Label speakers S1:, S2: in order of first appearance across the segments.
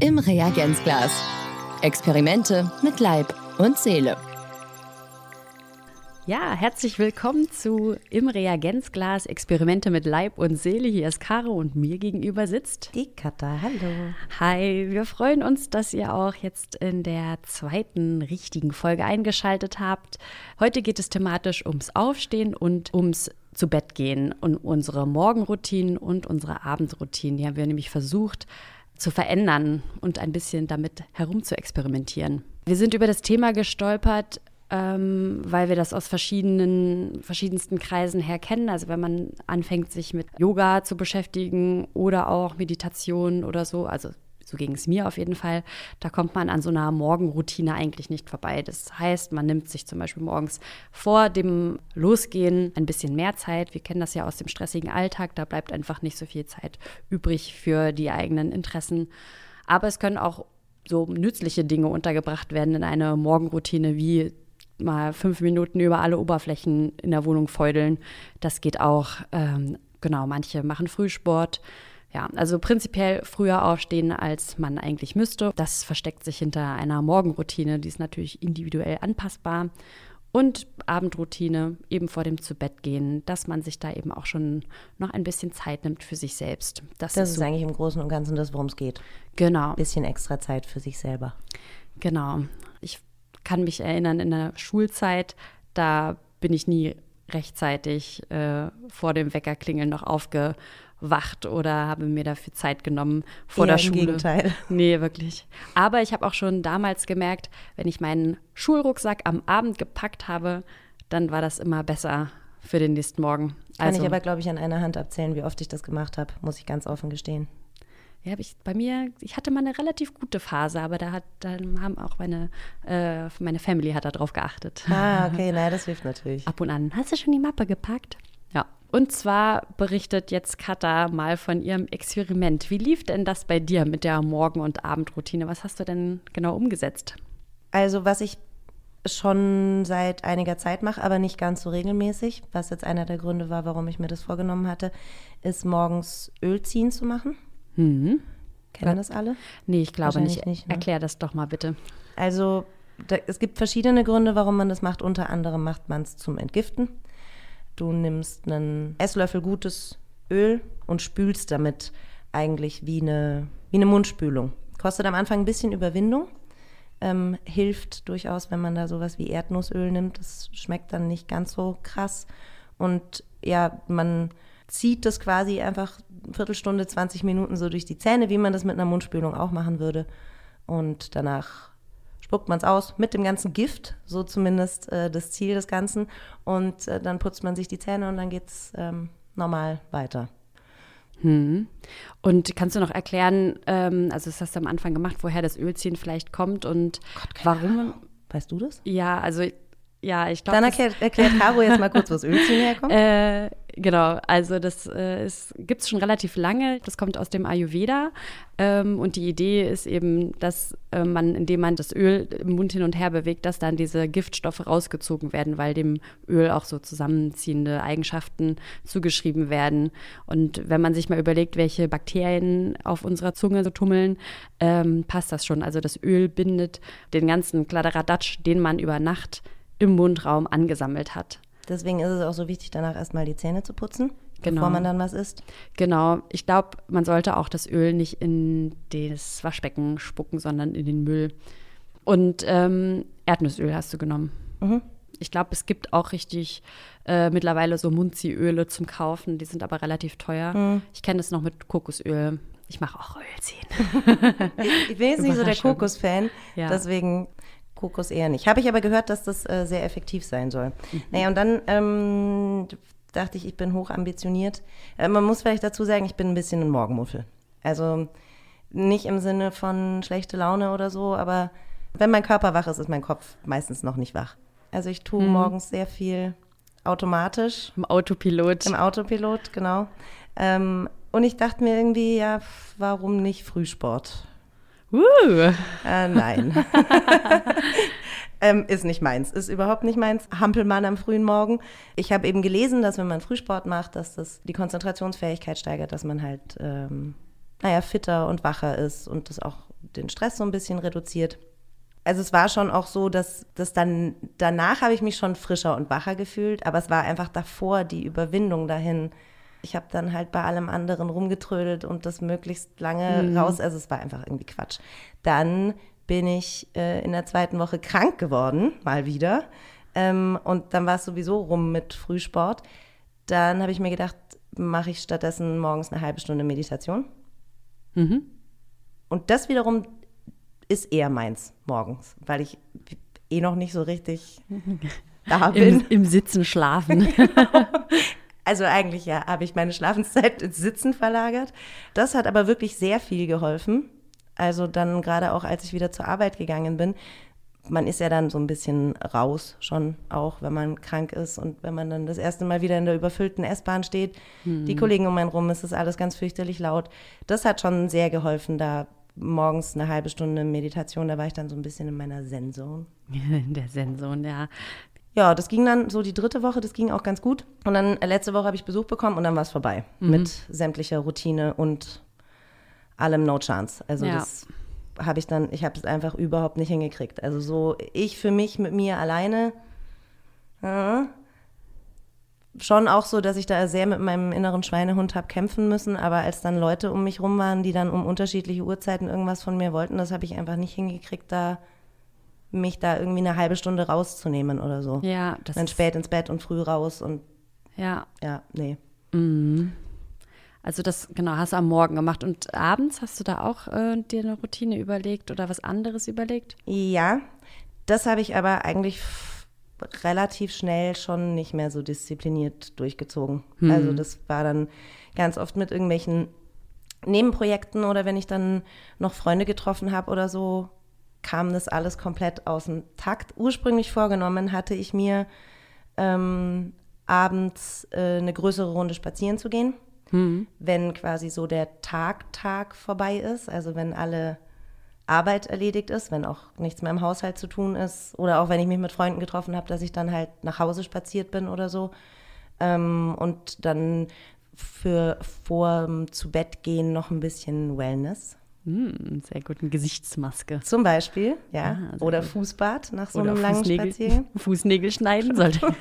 S1: Im Reagenzglas. Experimente mit Leib und Seele.
S2: Ja, herzlich willkommen zu Im Reagenzglas Experimente mit Leib und Seele. Hier ist Caro und mir gegenüber sitzt
S3: die Katha. Hallo.
S2: Hi, wir freuen uns, dass ihr auch jetzt in der zweiten richtigen Folge eingeschaltet habt. Heute geht es thematisch ums Aufstehen und ums zu Bett gehen und unsere Morgenroutinen und unsere Abendroutinen. Die haben wir nämlich versucht zu verändern und ein bisschen damit herum zu experimentieren. Wir sind über das Thema gestolpert, ähm, weil wir das aus verschiedenen, verschiedensten Kreisen her kennen. Also wenn man anfängt, sich mit Yoga zu beschäftigen oder auch Meditation oder so, also so ging es mir auf jeden Fall, da kommt man an so einer Morgenroutine eigentlich nicht vorbei. Das heißt, man nimmt sich zum Beispiel morgens vor dem Losgehen ein bisschen mehr Zeit. Wir kennen das ja aus dem stressigen Alltag, da bleibt einfach nicht so viel Zeit übrig für die eigenen Interessen. Aber es können auch so nützliche Dinge untergebracht werden in eine Morgenroutine, wie mal fünf Minuten über alle Oberflächen in der Wohnung feudeln. Das geht auch. Ähm, genau, manche machen Frühsport. Ja, also prinzipiell früher aufstehen, als man eigentlich müsste. Das versteckt sich hinter einer Morgenroutine, die ist natürlich individuell anpassbar. Und Abendroutine, eben vor dem Zubettgehen, dass man sich da eben auch schon noch ein bisschen Zeit nimmt für sich selbst.
S3: Das, das ist, so. eigentlich im Großen und Ganzen das, worum es geht.
S2: Genau. Ein
S3: bisschen extra Zeit für sich selber.
S2: Genau. Ich kann mich erinnern, in der Schulzeit, da bin ich nie rechtzeitig äh, vor dem Weckerklingeln noch aufgewacht oder habe mir dafür Zeit genommen vor
S3: Eher
S2: der Schule.
S3: Im Gegenteil.
S2: Nee, wirklich. Aber ich habe auch schon damals gemerkt, wenn ich meinen Schulrucksack am Abend gepackt habe, dann war das immer besser für den nächsten Morgen.
S3: Kann also, ich aber, glaube ich, an einer Hand abzählen, wie oft ich das gemacht habe, muss ich ganz offen gestehen
S2: ja, ich bei mir, ich hatte mal eine relativ gute Phase, aber da hat, dann haben auch meine, äh, meine Family hat darauf geachtet.
S3: Ah, okay, naja, das hilft natürlich.
S2: Ab und an. Hast du schon die Mappe gepackt? Ja. Und zwar berichtet jetzt Katha mal von ihrem Experiment. Wie lief denn das bei dir mit der Morgen- und Abendroutine? Was hast du denn genau umgesetzt?
S3: Also, was ich schon seit einiger Zeit mache, aber nicht ganz so regelmäßig, was jetzt einer der Gründe war, warum ich mir das vorgenommen hatte, ist morgens Öl ziehen zu machen.
S2: Mhm.
S3: Kennen das alle?
S2: Nee, ich glaube nicht. nicht ne? Erklär das doch mal bitte.
S3: Also da, es gibt verschiedene Gründe, warum man das macht. Unter anderem macht man es zum Entgiften. Du nimmst einen Esslöffel gutes Öl und spülst damit eigentlich wie eine, wie eine Mundspülung. Kostet am Anfang ein bisschen Überwindung. Ähm, hilft durchaus, wenn man da sowas wie Erdnussöl nimmt. Das schmeckt dann nicht ganz so krass. Und ja, man zieht das quasi einfach Viertelstunde, 20 Minuten so durch die Zähne, wie man das mit einer Mundspülung auch machen würde. Und danach spuckt man es aus mit dem ganzen Gift, so zumindest äh, das Ziel des Ganzen. Und äh, dann putzt man sich die Zähne und dann geht es ähm, normal weiter.
S2: Hm. Und kannst du noch erklären, ähm, also das hast du am Anfang gemacht, woher das Ölziehen vielleicht kommt und Gott, warum?
S3: Ahnung. Weißt du das?
S2: Ja, also ja, ich glaube.
S3: Dann erklärt, erklärt Caro jetzt mal kurz, wo das Ölziehen herkommt.
S2: Äh, genau, also das äh, gibt es schon relativ lange. Das kommt aus dem Ayurveda. Ähm, und die Idee ist eben, dass äh, man, indem man das Öl im Mund hin und her bewegt, dass dann diese Giftstoffe rausgezogen werden, weil dem Öl auch so zusammenziehende Eigenschaften zugeschrieben werden. Und wenn man sich mal überlegt, welche Bakterien auf unserer Zunge so tummeln, ähm, passt das schon. Also das Öl bindet den ganzen Kladderadatsch, den man über Nacht im Mundraum angesammelt hat.
S3: Deswegen ist es auch so wichtig, danach erstmal die Zähne zu putzen, genau. bevor man dann was isst.
S2: Genau. Ich glaube, man sollte auch das Öl nicht in das Waschbecken spucken, sondern in den Müll. Und ähm, Erdnussöl hast du genommen. Mhm. Ich glaube, es gibt auch richtig äh, mittlerweile so Munziöle zum Kaufen. Die sind aber relativ teuer. Mhm. Ich kenne das noch mit Kokosöl. Ich mache auch Ölziehen.
S3: ich, bin jetzt nicht so der Kokos-Fan. Ja. Deswegen Kokos eher nicht. Habe ich aber gehört, dass das äh, sehr effektiv sein soll. Mhm. Naja, und dann ähm, dachte ich, ich bin hoch ambitioniert. Äh, man muss vielleicht dazu sagen, ich bin ein bisschen ein Morgenmuffel. Also nicht im Sinne von schlechte Laune oder so, aber wenn mein Körper wach ist, ist mein Kopf meistens noch nicht wach. Also ich tue mhm. morgens sehr viel automatisch.
S2: Im Autopilot.
S3: Im Autopilot, genau. Ähm, und ich dachte mir irgendwie, ja, warum nicht Frühsport?
S2: Uh.
S3: Äh, nein. Ähm, ist nicht meins, ist überhaupt nicht meins. Hampelmann am frühen Morgen. Ich habe eben gelesen, dass wenn man Frühsport macht, dass das die Konzentrationsfähigkeit steigert, dass man halt, ähm, naja, fitter und wacher ist und das auch den Stress so ein bisschen reduziert. Also es war schon auch so, dass das dann danach habe ich mich schon frischer und wacher gefühlt, aber es war einfach davor die Überwindung dahin. Ich habe dann halt bei allem anderen rumgetrödelt und das möglichst lange mhm. raus. Also es war einfach irgendwie Quatsch. Dann bin ich äh, in der zweiten Woche krank geworden, mal wieder. Ähm, und dann war es sowieso rum mit Frühsport. Dann habe ich mir gedacht, mache ich stattdessen morgens eine halbe Stunde Meditation. Mhm. Und das wiederum ist eher meins morgens, weil ich eh noch nicht so richtig da bin.
S2: Im, im Sitzen schlafen.
S3: Also eigentlich ja, habe ich meine Schlafenszeit ins Sitzen verlagert. Das hat aber wirklich sehr viel geholfen. Also dann gerade auch, als ich wieder zur Arbeit gegangen bin, man ist ja dann so ein bisschen raus schon auch, wenn man krank ist und wenn man dann das erste Mal wieder in der überfüllten S-Bahn steht. Mhm. Die Kollegen um einen rum, es ist alles ganz fürchterlich laut. Das hat schon sehr geholfen, da morgens eine halbe Stunde Meditation, da war ich dann so ein bisschen in meiner Zen-Zone.
S2: In der Zen-Zone, ja.
S3: Ja, das ging dann so die dritte Woche, das ging auch ganz gut. Und dann äh, letzte Woche habe ich Besuch bekommen und dann war es vorbei mhm. mit sämtlicher Routine und allem No Chance. Also ja. das habe ich dann, ich habe es einfach überhaupt nicht hingekriegt. Also so ich für mich mit mir alleine. Äh, schon auch so, dass ich da sehr mit meinem inneren Schweinehund habe kämpfen müssen, aber als dann Leute um mich rum waren, die dann um unterschiedliche Uhrzeiten irgendwas von mir wollten, das habe ich einfach nicht hingekriegt, da mich da irgendwie eine halbe Stunde rauszunehmen oder so.
S2: Ja,
S3: das Dann spät ins Bett und früh raus und
S2: ja.
S3: Ja, nee.
S2: Mhm. Also das, genau, hast du am Morgen gemacht. Und abends hast du da auch äh, dir eine Routine überlegt oder was anderes überlegt?
S3: Ja, das habe ich aber eigentlich relativ schnell schon nicht mehr so diszipliniert durchgezogen. Hm. Also das war dann ganz oft mit irgendwelchen Nebenprojekten oder wenn ich dann noch Freunde getroffen habe oder so, kam das alles komplett aus dem Takt. Ursprünglich vorgenommen hatte ich mir, ähm, abends äh, eine größere Runde spazieren zu gehen, mhm. wenn quasi so der Tag, Tag vorbei ist, also wenn alle Arbeit erledigt ist, wenn auch nichts mehr im Haushalt zu tun ist oder auch wenn ich mich mit Freunden getroffen habe, dass ich dann halt nach Hause spaziert bin oder so. Ähm, und dann für vor zu Bett gehen noch ein bisschen Wellness.
S2: Mm, sehr gut, eine Gesichtsmaske.
S3: Zum Beispiel, ja. Ah, Oder gut. Fußbad nach so Oder einem langen Fußnägel, Spaziergang.
S2: Fußnägel schneiden sollte.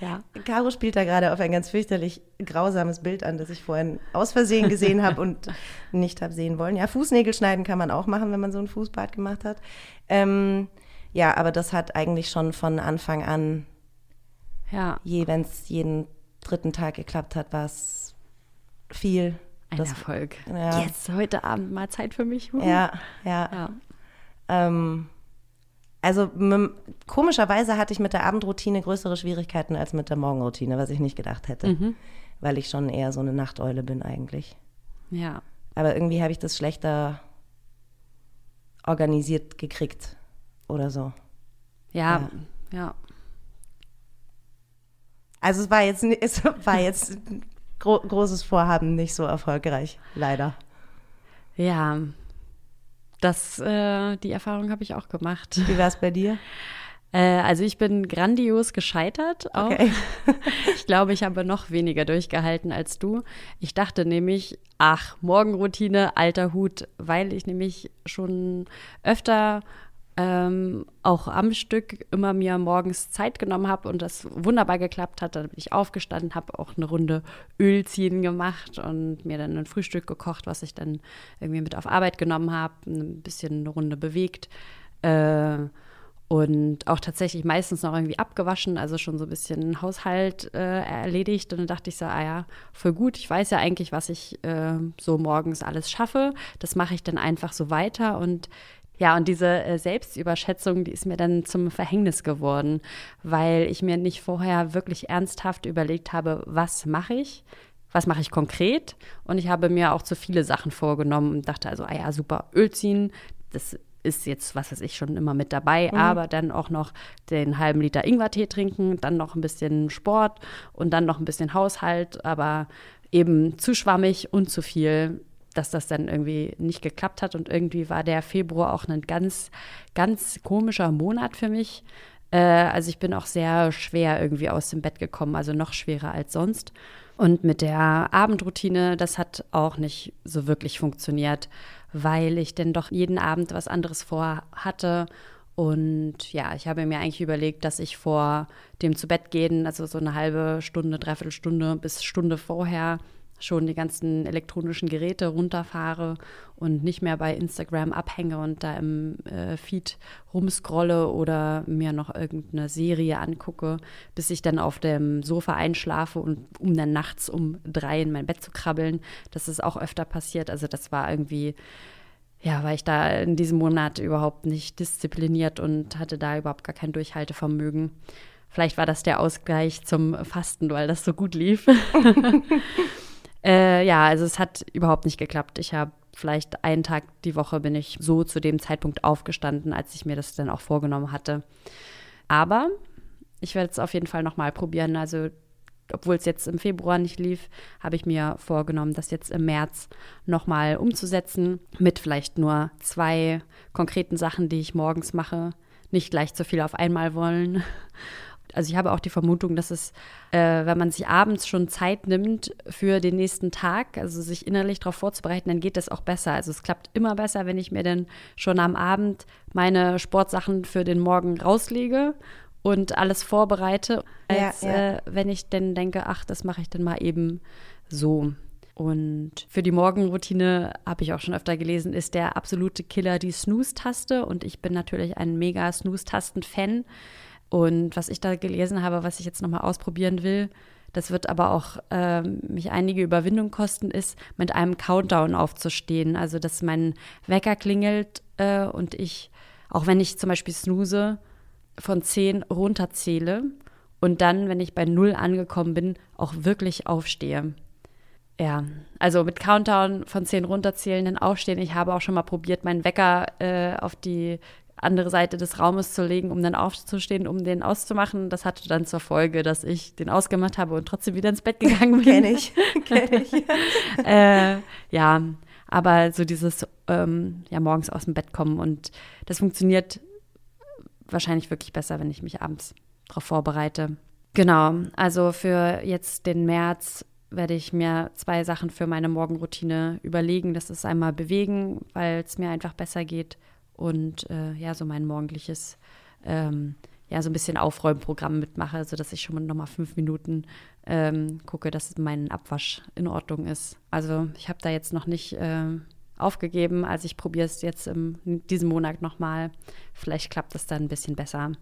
S3: ja. Caro spielt da gerade auf ein ganz fürchterlich grausames Bild an, das ich vorhin aus Versehen gesehen habe und nicht habe sehen wollen. Ja, Fußnägel schneiden kann man auch machen, wenn man so ein Fußbad gemacht hat. Ähm, ja, aber das hat eigentlich schon von Anfang an,
S2: ja.
S3: wenn es jeden dritten Tag geklappt hat, war es viel
S2: ein das, Erfolg. Ja. Jetzt heute Abend mal Zeit für mich.
S3: Ja, ja. ja. Ähm, also komischerweise hatte ich mit der Abendroutine größere Schwierigkeiten als mit der Morgenroutine, was ich nicht gedacht hätte. Mhm. Weil ich schon eher so eine Nachteule bin eigentlich.
S2: Ja.
S3: Aber irgendwie habe ich das schlechter organisiert gekriegt oder so.
S2: Ja, ja. ja.
S3: Also es war jetzt, es war jetzt gro großes Vorhaben nicht so erfolgreich, leider.
S2: Ja, das, äh, die Erfahrung habe ich auch gemacht.
S3: Wie war es bei dir?
S2: Äh, also ich bin grandios gescheitert. Auch. Okay. ich glaube, ich habe noch weniger durchgehalten als du. Ich dachte nämlich, ach, Morgenroutine, alter Hut, weil ich nämlich schon öfter ähm, auch am Stück immer mir morgens Zeit genommen habe und das wunderbar geklappt hat. Dann bin ich aufgestanden, habe auch eine Runde Öl ziehen gemacht und mir dann ein Frühstück gekocht, was ich dann irgendwie mit auf Arbeit genommen habe, ein bisschen eine Runde bewegt. Äh, und auch tatsächlich meistens noch irgendwie abgewaschen, also schon so ein bisschen Haushalt äh, erledigt. Und dann dachte ich so, ah ja, voll gut, ich weiß ja eigentlich, was ich äh, so morgens alles schaffe. Das mache ich dann einfach so weiter. Und ja, und diese äh, Selbstüberschätzung, die ist mir dann zum Verhängnis geworden, weil ich mir nicht vorher wirklich ernsthaft überlegt habe, was mache ich, was mache ich konkret. Und ich habe mir auch zu viele Sachen vorgenommen und dachte also, ah ja, super, Öl ziehen, das ist jetzt, was weiß ich, schon immer mit dabei, mhm. aber dann auch noch den halben Liter Ingwertee trinken, dann noch ein bisschen Sport und dann noch ein bisschen Haushalt, aber eben zu schwammig und zu viel dass das dann irgendwie nicht geklappt hat. Und irgendwie war der Februar auch ein ganz, ganz komischer Monat für mich. Äh, also ich bin auch sehr schwer irgendwie aus dem Bett gekommen, also noch schwerer als sonst. Und mit der Abendroutine, das hat auch nicht so wirklich funktioniert, weil ich denn doch jeden Abend was anderes vorhatte. Und ja, ich habe mir eigentlich überlegt, dass ich vor dem zu Bett gehen, also so eine halbe Stunde, dreiviertel Stunde bis Stunde vorher, schon die ganzen elektronischen Geräte runterfahre und nicht mehr bei Instagram abhänge und da im äh, Feed rumscrolle oder mir noch irgendeine Serie angucke, bis ich dann auf dem Sofa einschlafe und um dann nachts um drei in mein Bett zu krabbeln. Das ist auch öfter passiert. Also das war irgendwie, ja, war ich da in diesem Monat überhaupt nicht diszipliniert und hatte da überhaupt gar kein Durchhaltevermögen. Vielleicht war das der Ausgleich zum Fasten, weil das so gut lief. Äh, ja, also es hat überhaupt nicht geklappt. Ich habe vielleicht einen Tag die Woche bin ich so zu dem Zeitpunkt aufgestanden, als ich mir das dann auch vorgenommen hatte. Aber ich werde es auf jeden Fall nochmal probieren. Also obwohl es jetzt im Februar nicht lief, habe ich mir vorgenommen, das jetzt im März nochmal umzusetzen mit vielleicht nur zwei konkreten Sachen, die ich morgens mache. Nicht gleich zu viel auf einmal wollen also ich habe auch die Vermutung, dass es, äh, wenn man sich abends schon Zeit nimmt für den nächsten Tag, also sich innerlich darauf vorzubereiten, dann geht das auch besser. Also es klappt immer besser, wenn ich mir dann schon am Abend meine Sportsachen für den Morgen rauslege und alles vorbereite, als ja, ja. Äh, wenn ich dann denke, ach, das mache ich dann mal eben so. Und für die Morgenroutine habe ich auch schon öfter gelesen, ist der absolute Killer die Snooze-Taste. Und ich bin natürlich ein mega Snooze-Tasten-Fan. Und was ich da gelesen habe, was ich jetzt nochmal ausprobieren will, das wird aber auch äh, mich einige Überwindung kosten, ist, mit einem Countdown aufzustehen. Also, dass mein Wecker klingelt äh, und ich, auch wenn ich zum Beispiel snooze, von 10 runterzähle und dann, wenn ich bei 0 angekommen bin, auch wirklich aufstehe. Ja, also mit Countdown von 10 runterzählen, dann aufstehen. Ich habe auch schon mal probiert, meinen Wecker äh, auf die andere Seite des Raumes zu legen, um dann aufzustehen, um den auszumachen. Das hatte dann zur Folge, dass ich den ausgemacht habe und trotzdem wieder ins Bett gegangen bin.
S3: Kenn ich, kenn ich.
S2: äh, ja, aber so dieses ähm, ja morgens aus dem Bett kommen und das funktioniert wahrscheinlich wirklich besser, wenn ich mich abends darauf vorbereite. Genau, also für jetzt den März werde ich mir zwei Sachen für meine Morgenroutine überlegen. Das ist einmal bewegen, weil es mir einfach besser geht und äh, ja, so mein morgendliches, ähm, ja, so ein bisschen Aufräumprogramm mitmache, sodass ich schon mal nochmal fünf Minuten ähm, gucke, dass mein Abwasch in Ordnung ist. Also ich habe da jetzt noch nicht äh, aufgegeben, also ich probiere es jetzt im, in diesem Monat nochmal. Vielleicht klappt es dann ein bisschen besser.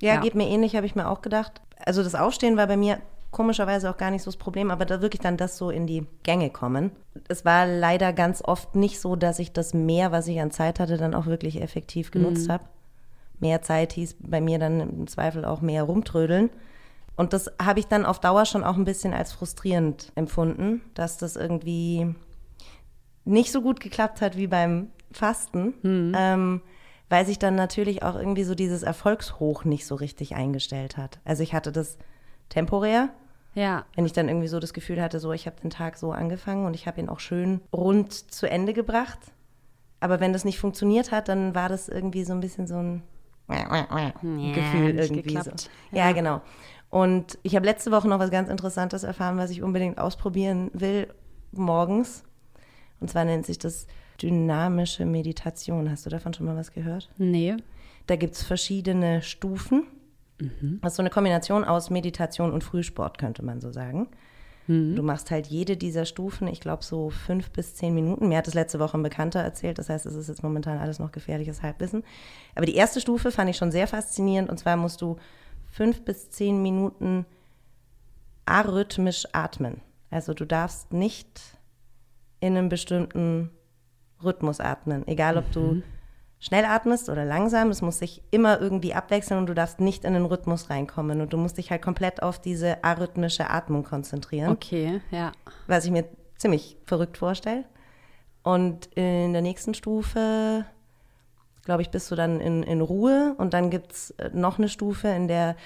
S3: Ja, ja, geht mir ähnlich, habe ich mir auch gedacht. Also das Aufstehen war bei mir komischerweise auch gar nicht so das Problem, aber da wirklich dann das so in die Gänge kommen. Es war leider ganz oft nicht so, dass ich das mehr, was ich an Zeit hatte, dann auch wirklich effektiv genutzt mhm. habe. Mehr Zeit hieß bei mir dann im Zweifel auch mehr rumtrödeln. Und das habe ich dann auf Dauer schon auch ein bisschen als frustrierend empfunden, dass das irgendwie nicht so gut geklappt hat wie beim Fasten, mhm. ähm, weil sich dann natürlich auch irgendwie so dieses Erfolgshoch nicht so richtig eingestellt hat. Also ich hatte das temporär.
S2: Ja.
S3: Wenn ich dann irgendwie so das Gefühl hatte, so ich habe den Tag so angefangen und ich habe ihn auch schön rund zu Ende gebracht. Aber wenn das nicht funktioniert hat, dann war das irgendwie so ein bisschen so ein ja, Gefühl irgendwie so. Ja. ja, genau. Und ich habe letzte Woche noch was ganz Interessantes erfahren, was ich unbedingt ausprobieren will morgens. Und zwar nennt sich das dynamische Meditation. Hast du davon schon mal was gehört?
S2: Nee.
S3: Da gibt es verschiedene Stufen. Mhm. Das ist so eine Kombination aus Meditation und Frühsport, könnte man so sagen. Mhm. Du machst halt jede dieser Stufen, ich glaube so fünf bis zehn Minuten. Mir hat das letzte Woche ein Bekannter erzählt, das heißt, es ist jetzt momentan alles noch gefährliches Halbwissen. Aber die erste Stufe fand ich schon sehr faszinierend und zwar musst du fünf bis zehn Minuten arrhythmisch atmen. Also du darfst nicht in einem bestimmten Rhythmus atmen, egal ob du mhm schnell atmest oder langsam. Es muss sich immer irgendwie abwechseln und du darfst nicht in den Rhythmus reinkommen. Und du musst dich halt komplett auf diese arrhythmische Atmung konzentrieren.
S2: Okay, ja.
S3: Was ich mir ziemlich verrückt vorstelle. Und in der nächsten Stufe, glaube ich, bist du dann in, in Ruhe. Und dann gibt es äh, noch eine Stufe, in der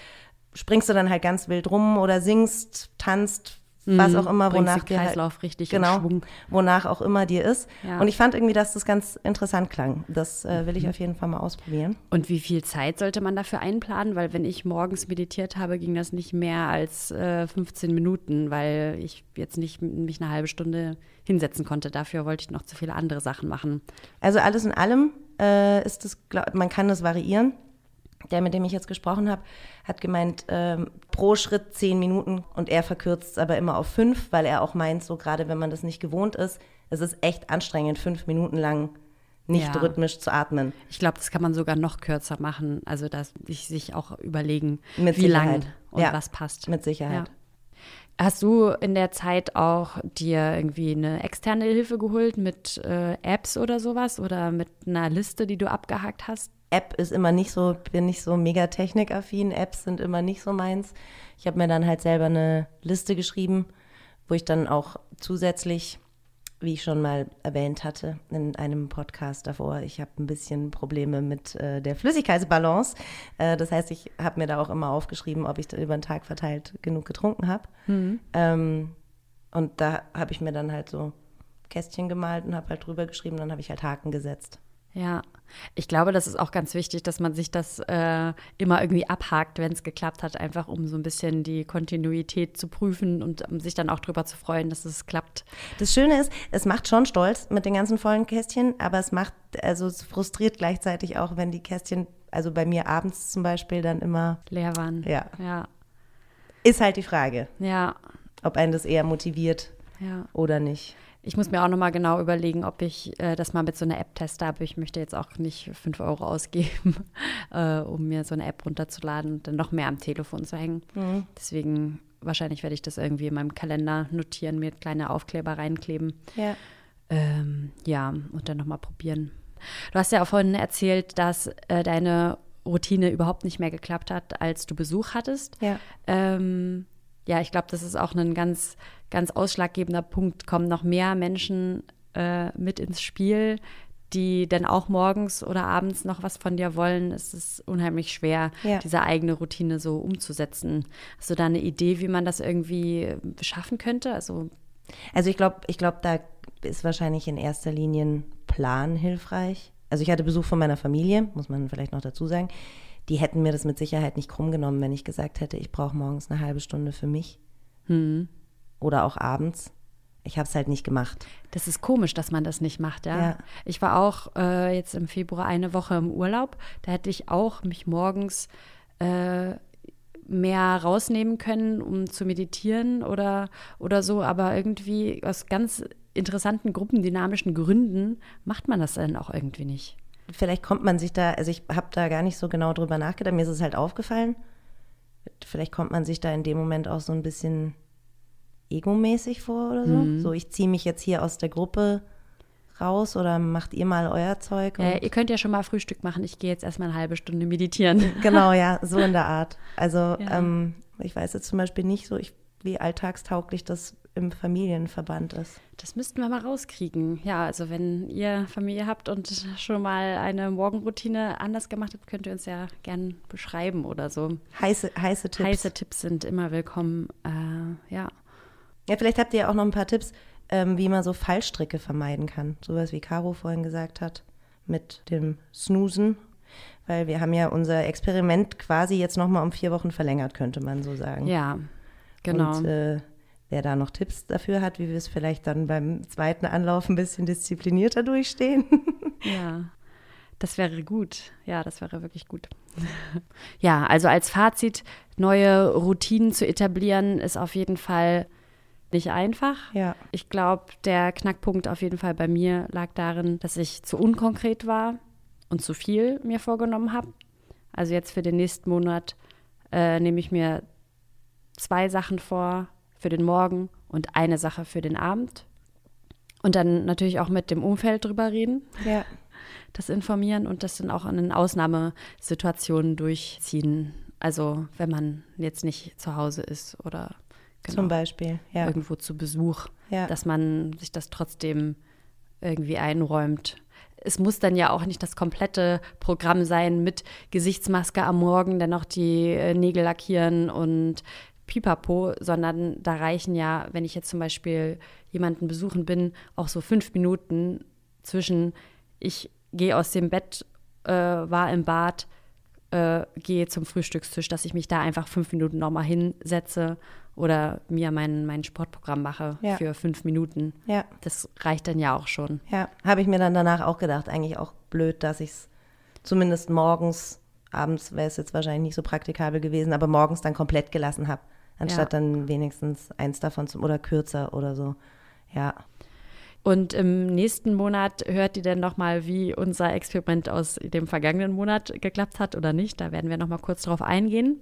S3: springst du dann halt ganz wild rum oder singst, tanzt, was
S2: Mhm.
S3: auch immer, wonach dir halt,
S2: Kreislauf richtig
S3: genau,
S2: Schwung.
S3: wonach auch immer dir ist.
S2: Ja.
S3: Und ich fand irgendwie, dass das ganz interessant klang. Das äh,
S2: Mhm.
S3: will ich auf jeden Fall mal ausprobieren.
S2: Und wie viel Zeit sollte man dafür einplanen? Weil wenn ich morgens meditiert habe, ging das nicht mehr als äh, 15 Minuten, weil ich jetzt nicht mich eine halbe Stunde hinsetzen konnte. Dafür wollte ich noch zu viele andere Sachen machen.
S3: Also alles in allem äh, ist es, glaub, man kann das variieren. Der, mit dem ich jetzt gesprochen habe, hat gemeint, ähm, pro Schritt zehn Minuten und er verkürzt es aber immer auf fünf, weil er auch meint, so gerade wenn man das nicht gewohnt ist, es ist echt anstrengend, fünf Minuten lang nicht
S2: Ja.
S3: rhythmisch zu atmen.
S2: Ich glaube, das kann man sogar noch kürzer machen. Also, dass ich sich auch überlegen,
S3: Mit
S2: wie lang
S3: Sicherheit.
S2: und
S3: Ja,
S2: was passt.
S3: Mit Sicherheit.
S2: Ja. Hast du in der Zeit auch dir irgendwie eine externe Hilfe geholt mit äh, Apps oder sowas oder mit einer Liste, die du abgehakt hast?
S3: App ist immer nicht so, bin nicht so mega technikaffin. Apps sind immer nicht so meins. Ich habe mir dann halt selber eine Liste geschrieben, wo ich dann auch zusätzlich, wie ich schon mal erwähnt hatte in einem Podcast davor, ich habe ein bisschen Probleme mit äh, der Flüssigkeitsbalance. Äh, das heißt, ich habe mir da auch immer aufgeschrieben, ob ich da über den Tag verteilt genug getrunken habe. Ähm, und da habe ich mir dann halt so Kästchen gemalt und habe halt drüber geschrieben, dann habe ich halt Haken gesetzt.
S2: Ja, ich glaube, das ist auch ganz wichtig, dass man sich das äh, immer irgendwie abhakt, wenn es geklappt hat, einfach um so ein bisschen die Kontinuität zu prüfen und um sich dann auch drüber zu freuen, dass es klappt.
S3: Das Schöne ist, es macht schon stolz mit den ganzen vollen Kästchen, aber es macht, also es frustriert gleichzeitig auch, wenn die Kästchen, also bei mir abends zum Beispiel dann immer,
S2: Leer waren.
S3: Ja.
S2: Ja,
S3: ist halt die Frage,
S2: ja,
S3: ob einen das eher motiviert
S2: ja.
S3: oder nicht.
S2: Ich muss mir auch nochmal genau überlegen, ob ich äh, das mal mit so einer App teste, aber ich möchte jetzt auch nicht 5 Euro ausgeben, äh, um mir so eine App runterzuladen und dann noch mehr am Telefon zu hängen. Deswegen wahrscheinlich werde ich das irgendwie in meinem Kalender notieren, mir kleine Aufkleber reinkleben.
S3: Ja.
S2: Ähm, ja, und dann nochmal probieren. Du hast ja auch vorhin erzählt, dass äh, deine Routine überhaupt nicht mehr geklappt hat, als du Besuch hattest.
S3: Ja.
S2: Ähm, ja, ich glaube, das ist auch ein ganz, ganz ausschlaggebender Punkt. Kommen noch mehr Menschen äh, mit ins Spiel, die dann auch morgens oder abends noch was von dir wollen. Es ist unheimlich schwer,
S3: Ja.
S2: diese eigene Routine so umzusetzen. Hast du da eine Idee, wie man das irgendwie schaffen könnte? Also
S3: Also ich glaube, ich glaube, da ist wahrscheinlich in erster Linie ein Plan hilfreich. Also ich hatte Besuch von meiner Familie, muss man vielleicht noch dazu sagen. Die hätten mir das mit Sicherheit nicht krumm genommen, wenn ich gesagt hätte, ich brauche morgens eine halbe Stunde für mich. Oder auch abends. Ich habe es halt nicht gemacht.
S2: Das ist komisch, dass man das nicht macht, ja.
S3: Ja.
S2: Ich war auch äh, jetzt im Februar eine Woche im Urlaub. Da hätte ich auch mich morgens äh, mehr rausnehmen können, um zu meditieren oder, oder so. Aber irgendwie aus ganz interessanten gruppendynamischen Gründen macht man das dann auch irgendwie nicht.
S3: Vielleicht kommt man sich da, also ich habe da gar nicht so genau drüber nachgedacht, mir ist es halt aufgefallen. Vielleicht kommt man sich da in dem Moment auch so ein bisschen egomäßig vor oder so. So, ich ziehe mich jetzt hier aus der Gruppe raus oder macht ihr mal euer Zeug.
S2: Äh, ihr könnt ja schon mal Frühstück machen. Ich gehe jetzt erstmal eine halbe Stunde meditieren.
S3: Genau, ja, so in der Art. Also
S2: Ja.
S3: ähm, ich weiß jetzt zum Beispiel nicht so, ich, wie alltagstauglich das im Familienverband ist.
S2: Das müssten wir mal rauskriegen. Ja, also wenn ihr Familie habt und schon mal eine Morgenroutine anders gemacht habt, könnt ihr uns ja gern beschreiben oder so.
S3: Heiße, heiße Tipps.
S2: Heiße Tipps sind immer willkommen. Äh, ja.
S3: Ja, vielleicht habt ihr ja auch noch ein paar Tipps, ähm, wie man so Fallstricke vermeiden kann. Sowas wie Caro vorhin gesagt hat, mit dem Snoosen. Weil wir haben ja unser Experiment quasi jetzt nochmal um vier Wochen verlängert, könnte man so sagen.
S2: Ja, genau.
S3: Und äh, wer da noch Tipps dafür hat, wie wir es vielleicht dann beim zweiten Anlauf ein bisschen disziplinierter durchstehen.
S2: Ja, das wäre gut. Ja, das wäre wirklich gut. ja, also als Fazit, neue Routinen zu etablieren, ist auf jeden Fall nicht einfach.
S3: ja.
S2: Ich glaube, der Knackpunkt auf jeden Fall bei mir lag darin, dass ich zu unkonkret war und zu viel mir vorgenommen habe. Also jetzt für den nächsten Monat äh, nehme ich mir zwei Sachen vor für den Morgen und eine Sache für den Abend. Und dann natürlich auch mit dem Umfeld drüber reden,
S3: Ja.
S2: das informieren und das dann auch in Ausnahmesituationen durchziehen. Also wenn man jetzt nicht zu Hause ist oder genau
S3: Zum Beispiel. Ja.
S2: irgendwo zu Besuch,
S3: Ja.
S2: dass man sich das trotzdem irgendwie einräumt. Es muss dann ja auch nicht das komplette Programm sein mit Gesichtsmaske am Morgen, dann noch die äh, Nägel lackieren und Pipapo, sondern da reichen ja, wenn ich jetzt zum Beispiel jemanden besuchen bin, auch so fünf Minuten zwischen ich gehe aus dem Bett, äh, war im Bad, äh, gehe zum Frühstückstisch, dass ich mich da einfach fünf Minuten nochmal hinsetze oder mir mein, mein Sportprogramm mache
S3: Ja.
S2: für fünf Minuten.
S3: Ja.
S2: Das reicht dann ja auch schon.
S3: Ja, habe ich mir dann danach auch gedacht. Eigentlich auch blöd, dass ich es zumindest morgens, abends wäre es jetzt wahrscheinlich nicht so praktikabel gewesen, aber morgens dann komplett gelassen habe. Anstatt
S2: Ja.
S3: dann wenigstens eins davon zum, oder kürzer oder so. Ja.
S2: Und im nächsten Monat hört ihr dann nochmal, wie unser Experiment aus dem vergangenen Monat geklappt hat oder nicht. Da werden wir nochmal kurz drauf eingehen.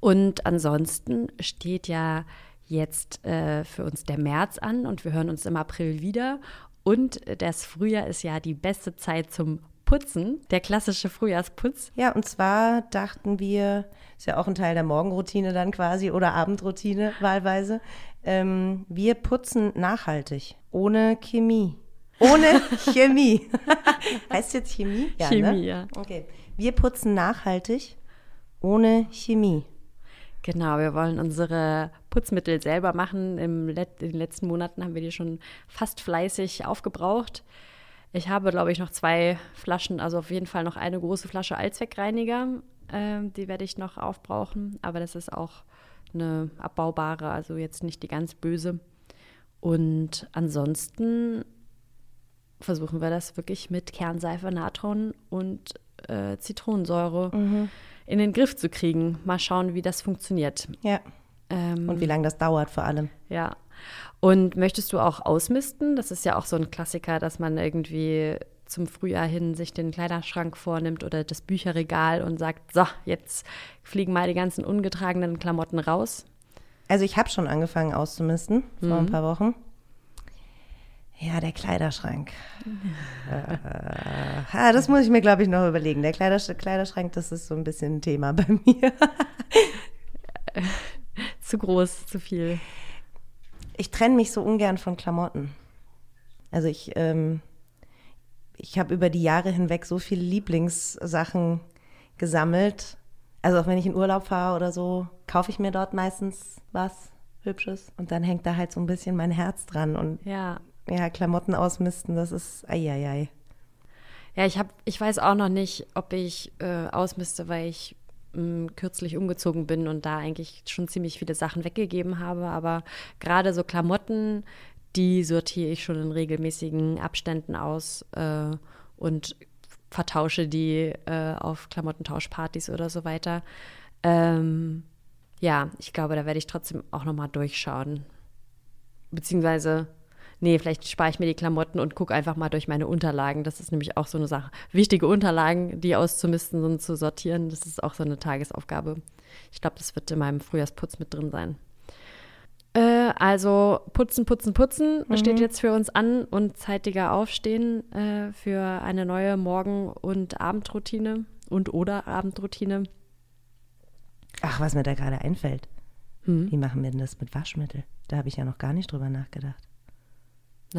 S2: Und ansonsten steht ja jetzt äh, für uns der März an und wir hören uns im April wieder. Und das Frühjahr ist ja die beste Zeit zum Putzen, der klassische Frühjahrsputz.
S3: Ja, und zwar dachten wir, ist ja auch ein Teil der Morgenroutine dann quasi oder Abendroutine wahlweise, ähm, wir putzen nachhaltig, ohne Chemie. Ohne Chemie. heißt jetzt Chemie? Ja,
S2: Chemie,
S3: ne?
S2: ja.
S3: Okay. Wir putzen nachhaltig, ohne Chemie.
S2: Genau, wir wollen unsere Putzmittel selber machen. Im Let in den letzten Monaten haben wir die schon fast fleißig aufgebraucht. Ich habe, glaube ich, noch zwei Flaschen, also auf jeden Fall noch eine große Flasche Allzweckreiniger. Ähm, die werde ich noch aufbrauchen, aber das ist auch eine abbaubare, also jetzt nicht die ganz böse. Und ansonsten versuchen wir das wirklich mit Kernseife, Natron und äh, Zitronensäure in den Griff zu kriegen. Mal schauen, wie das funktioniert.
S3: Ja.
S2: Ähm,
S3: Und wie lange das dauert vor allem.
S2: ja. Und möchtest du auch ausmisten? Das ist ja auch so ein Klassiker, dass man irgendwie zum Frühjahr hin sich den Kleiderschrank vornimmt oder das Bücherregal und sagt, so, jetzt fliegen mal die ganzen ungetragenen Klamotten raus.
S3: Also ich habe schon angefangen auszumisten vor ein paar Wochen. Ja, der Kleiderschrank. äh, ah, das muss ich mir, glaube ich, noch überlegen. Der Kleidersch Kleiderschrank, das ist so ein bisschen ein Thema bei mir.
S2: Zu groß, zu viel.
S3: Ich trenne mich so ungern von Klamotten. Also ich, ähm, ich habe über die Jahre hinweg so viele Lieblingssachen gesammelt. Also auch wenn ich in Urlaub fahre oder so, kaufe ich mir dort meistens was Hübsches. Und dann hängt da halt so ein bisschen mein Herz dran. Und
S2: Ja.
S3: ja, Klamotten ausmisten, das ist eieiei.
S2: Ja, ich, hab, ich weiß auch noch nicht, ob ich äh, ausmiste, weil ich kürzlich umgezogen bin und da eigentlich schon ziemlich viele Sachen weggegeben habe. Aber gerade so Klamotten, die sortiere ich schon in regelmäßigen Abständen aus äh, und vertausche die äh, auf Klamottentauschpartys oder so weiter. Ähm, ja, ich glaube, da werde ich trotzdem auch noch mal durchschauen. Beziehungsweise, nee, vielleicht spare ich mir die Klamotten und gucke einfach mal durch meine Unterlagen. Das ist nämlich auch so eine Sache. Wichtige Unterlagen, die auszumisten und zu sortieren, das ist auch so eine Tagesaufgabe. Ich glaube, das wird in meinem Frühjahrsputz mit drin sein. Äh, also putzen, putzen, putzen steht jetzt für uns an und zeitiger Aufstehen äh, für eine neue Morgen- und Abendroutine und oder Abendroutine.
S3: Ach, was mir da gerade einfällt.
S2: Hm.
S3: Wie machen wir denn das mit Waschmittel? Da habe ich ja noch gar nicht drüber nachgedacht.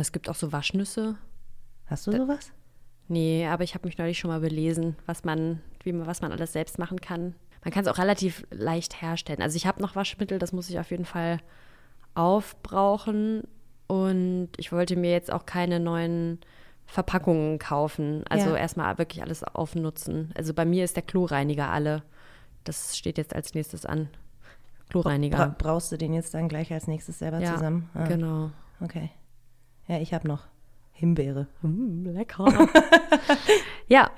S2: Es gibt auch so Waschnüsse.
S3: Hast du sowas?
S2: Nee, aber ich habe mich neulich schon mal belesen, was man, wie man, was man alles selbst machen kann. Man kann es auch relativ leicht herstellen. Also ich habe noch Waschmittel, das muss ich auf jeden Fall aufbrauchen. Und ich wollte mir jetzt auch keine neuen Verpackungen kaufen. Also
S3: Ja.
S2: erstmal wirklich alles aufnutzen. Also bei mir ist der Kloreiniger alle. Das steht jetzt als nächstes an. Kloreiniger.
S3: Bra brauchst du den jetzt dann gleich als nächstes selber
S2: ja,
S3: zusammen? Ah,
S2: genau.
S3: Okay. Ja, ich habe noch Himbeere.
S2: Mm, lecker. ja,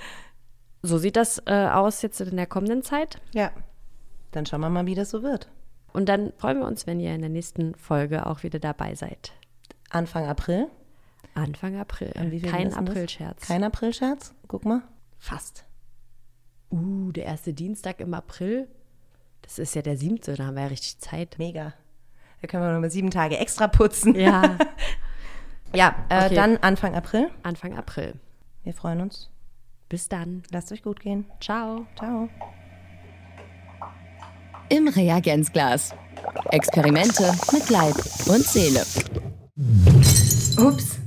S2: so sieht das äh, aus jetzt in der kommenden Zeit.
S3: Ja. Dann schauen wir mal, wie das so wird.
S2: Und dann freuen wir uns, wenn ihr in der nächsten Folge auch wieder dabei seid.
S3: Anfang April.
S2: Anfang April. Kein? Aprilscherz.
S3: Kein Aprilscherz? Guck mal. Fast.
S2: Uh, der erste Dienstag im April. Das ist ja der siebte, da haben wir ja richtig Zeit.
S3: Mega. Da können wir noch mal sieben Tage extra putzen.
S2: Ja,
S3: Ja, äh,
S2: Okay.
S3: dann Anfang April.
S2: Anfang April.
S3: Wir freuen uns.
S2: Bis dann.
S3: Lasst euch gut gehen.
S2: Ciao.
S3: Ciao.
S1: Im Reagenzglas. Experimente mit Leib und Seele.
S4: Ups.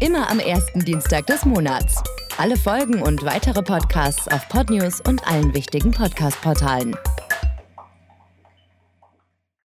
S1: Immer am ersten Dienstag des Monats. Alle Folgen und weitere Podcasts auf Podnews und allen wichtigen Podcast-Portalen.